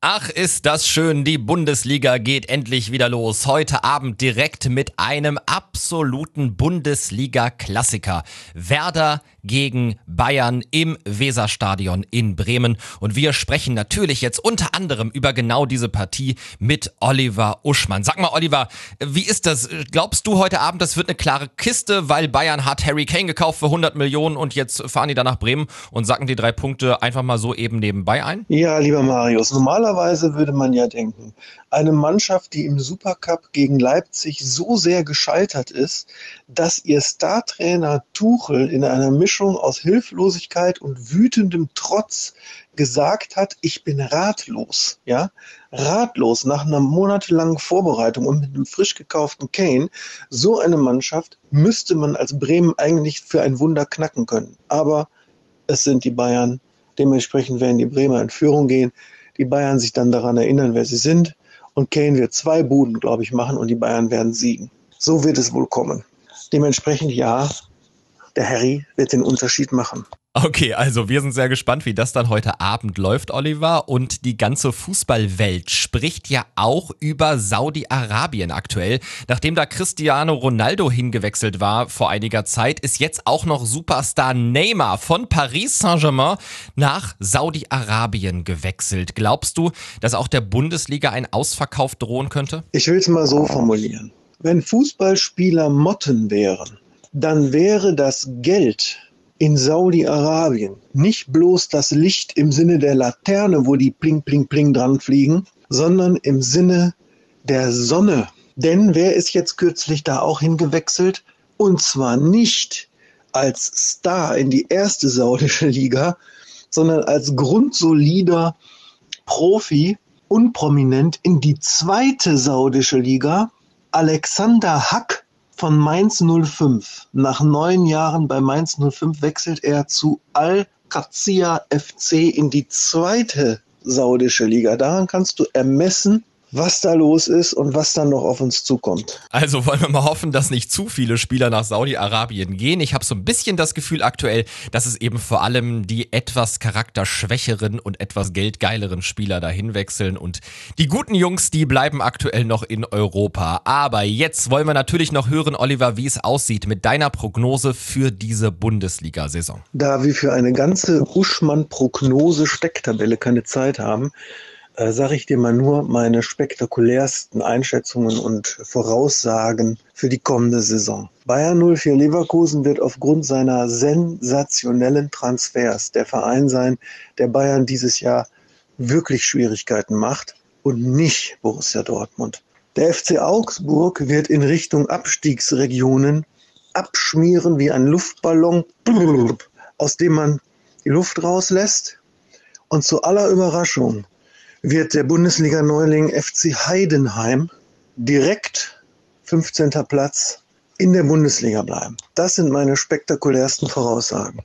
Ach, ist das schön. Die Bundesliga geht endlich wieder los. Heute Abend direkt mit einem absoluten Bundesliga-Klassiker. Werder gegen Bayern im Weserstadion in Bremen. Und wir sprechen natürlich jetzt unter anderem über genau diese Partie mit Oliver Uschmann. Sag mal, Oliver, wie ist das? Glaubst du heute Abend, das wird eine klare Kiste, weil Bayern hat Harry Kane gekauft für 100 Millionen und jetzt fahren die da nach Bremen und sacken die drei Punkte einfach mal so eben nebenbei ein? Ja, lieber Marius, normalerweise würde man ja denken, eine Mannschaft, die im Supercup gegen Leipzig so sehr gescheitert ist, dass ihr Startrainer Tuchel in einer Mischung aus Hilflosigkeit und wütendem Trotz gesagt hat, ich bin ratlos, ja, ratlos nach einer monatelangen Vorbereitung und mit einem frisch gekauften Kane, so eine Mannschaft müsste man als Bremen eigentlich für ein Wunder knacken können. Aber es sind die Bayern, dementsprechend werden die Bremer in Führung gehen, die Bayern sich dann daran erinnern, wer sie sind und Kane wird zwei Buden, glaube ich, machen und die Bayern werden siegen. So wird es wohl kommen. Dementsprechend ja, der Harry wird den Unterschied machen. Okay, also wir sind sehr gespannt, wie das dann heute Abend läuft, Oliver. Und die ganze Fußballwelt spricht ja auch über Saudi-Arabien aktuell. Nachdem da Cristiano Ronaldo hingewechselt war vor einiger Zeit, ist jetzt auch noch Superstar Neymar von Paris Saint-Germain nach Saudi-Arabien gewechselt. Glaubst du, dass auch der Bundesliga ein Ausverkauf drohen könnte? Ich will es mal so formulieren. Wenn Fußballspieler Motten wären, dann wäre das Geld in Saudi-Arabien nicht bloß das Licht im Sinne der Laterne, wo die pling, pling, pling dran fliegen, sondern im Sinne der Sonne. Denn wer ist jetzt kürzlich da auch hingewechselt? Und zwar nicht als Star in die erste saudische Liga, sondern als grundsolider Profi, unprominent in die zweite saudische Liga. Alexander Hack von Mainz 05. Nach neun Jahren bei Mainz 05 wechselt er zu Al-Qadsiya FC in die zweite saudische Liga. Daran kannst du ermessen, was da los ist und was dann noch auf uns zukommt. Also wollen wir mal hoffen, dass nicht zu viele Spieler nach Saudi-Arabien gehen. Ich habe so ein bisschen das Gefühl aktuell, dass es eben vor allem die etwas charakterschwächeren und etwas geldgeileren Spieler dahin wechseln und die guten Jungs, die bleiben aktuell noch in Europa. Aber jetzt wollen wir natürlich noch hören, Oliver, wie es aussieht mit deiner Prognose für diese Bundesliga-Saison. Da wir für eine ganze Uschmann-Prognose-Stecktabelle keine Zeit haben, äh, sage ich dir mal nur meine spektakulärsten Einschätzungen und Voraussagen für die kommende Saison. Bayern 04 Leverkusen wird aufgrund seiner sensationellen Transfers der Verein sein, der Bayern dieses Jahr wirklich Schwierigkeiten macht und nicht Borussia Dortmund. Der FC Augsburg wird in Richtung Abstiegsregionen abschmieren wie ein Luftballon, aus dem man die Luft rauslässt. Und zu aller Überraschung wird der Bundesliga-Neuling FC Heidenheim direkt 15. Platz in der Bundesliga bleiben. Das sind meine spektakulärsten Voraussagen.